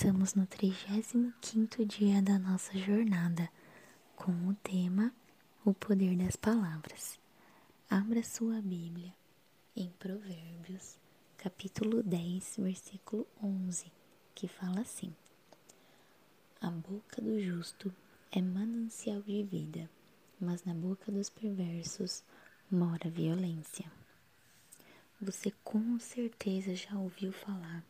Estamos no 35 dia da nossa jornada com o tema O Poder das Palavras. Abra sua Bíblia em Provérbios, capítulo 10, versículo 11, que fala assim: A boca do justo é manancial de vida, mas na boca dos perversos mora violência. Você com certeza já ouviu falar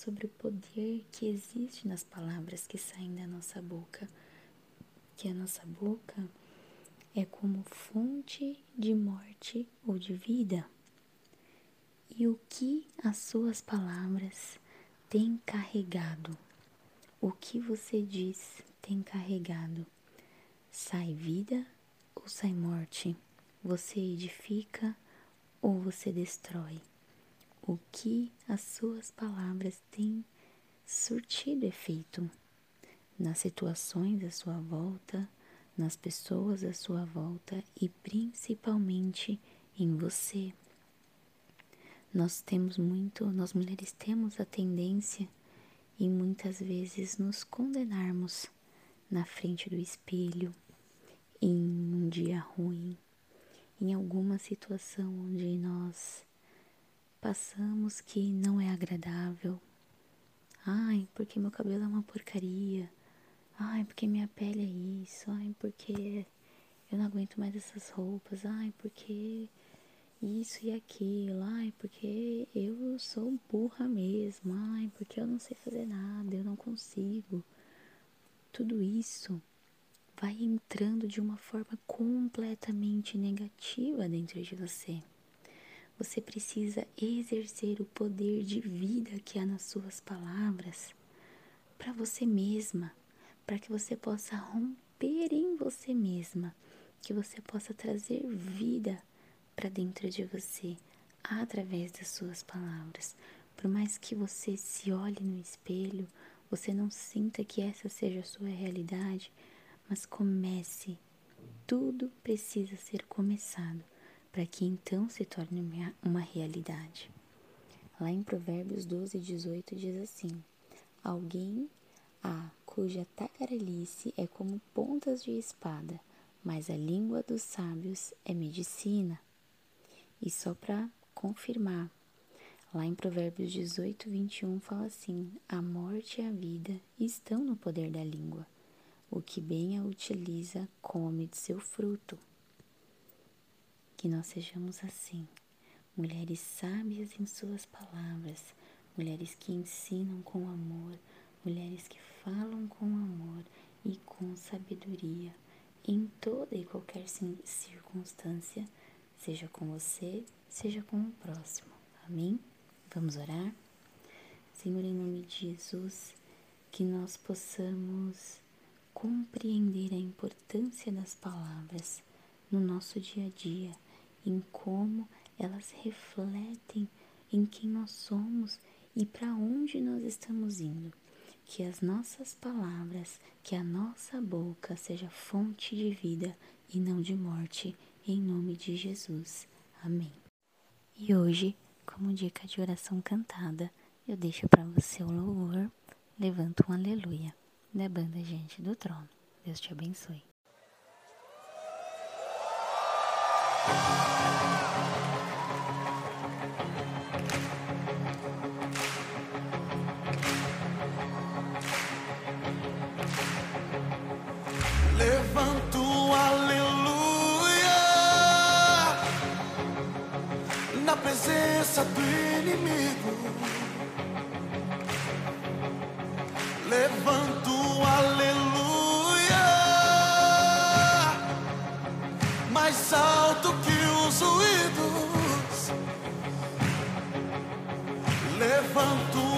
sobre o poder que existe nas palavras que saem da nossa boca, que a nossa boca é como fonte de morte ou de vida. E o que as suas palavras têm carregado? O que você diz tem carregado? Sai vida ou sai morte? Você edifica ou você destrói? O que as suas palavras têm surtido efeito nas situações à sua volta, nas pessoas à sua volta e principalmente em você. Nós temos muito, nós mulheres temos a tendência em muitas vezes nos condenarmos na frente do espelho, em um dia ruim, em alguma situação onde nós passamos que não é agradável. Ai, porque meu cabelo é uma porcaria. Ai, porque minha pele é isso. Ai, porque eu não aguento mais essas roupas. Ai, porque isso e aquilo. Ai, porque eu sou burra mesmo. Ai, porque eu não sei fazer nada, eu não consigo. Tudo isso vai entrando de uma forma completamente negativa dentro de você. Você precisa exercer o poder de vida que há nas suas palavras para você mesma, para que você possa romper em você mesma, que você possa trazer vida para dentro de você através das suas palavras. Por mais que você se olhe no espelho, você não sinta que essa seja a sua realidade, mas comece. Tudo precisa ser começado para que então se torne uma realidade. Lá em Provérbios 12, 18 diz assim: Alguém há cuja tagarelice é como pontas de espada, mas a língua dos sábios é medicina. E só para confirmar, lá em Provérbios 18, 21 fala assim: A morte e a vida estão no poder da língua. O que bem a utiliza come de seu fruto que nós sejamos assim, mulheres sábias em suas palavras, mulheres que ensinam com amor, mulheres que falam com amor e com sabedoria em toda e qualquer circunstância, seja com você, seja com o próximo. Amém? Vamos orar? Senhor, em nome de Jesus, que nós possamos compreender a importância das palavras no nosso dia a dia em como elas refletem em quem nós somos e para onde nós estamos indo. Que as nossas palavras, que a nossa boca seja fonte de vida e não de morte, em nome de Jesus. Amém. E hoje, como dica de oração cantada, eu deixo para você o louvor Levanta um Aleluia, da banda Gente do Trono. Deus te abençoe. Levanto aleluia na presença do inimigo. Levanto aleluia mais alto que os ruídos. Levanto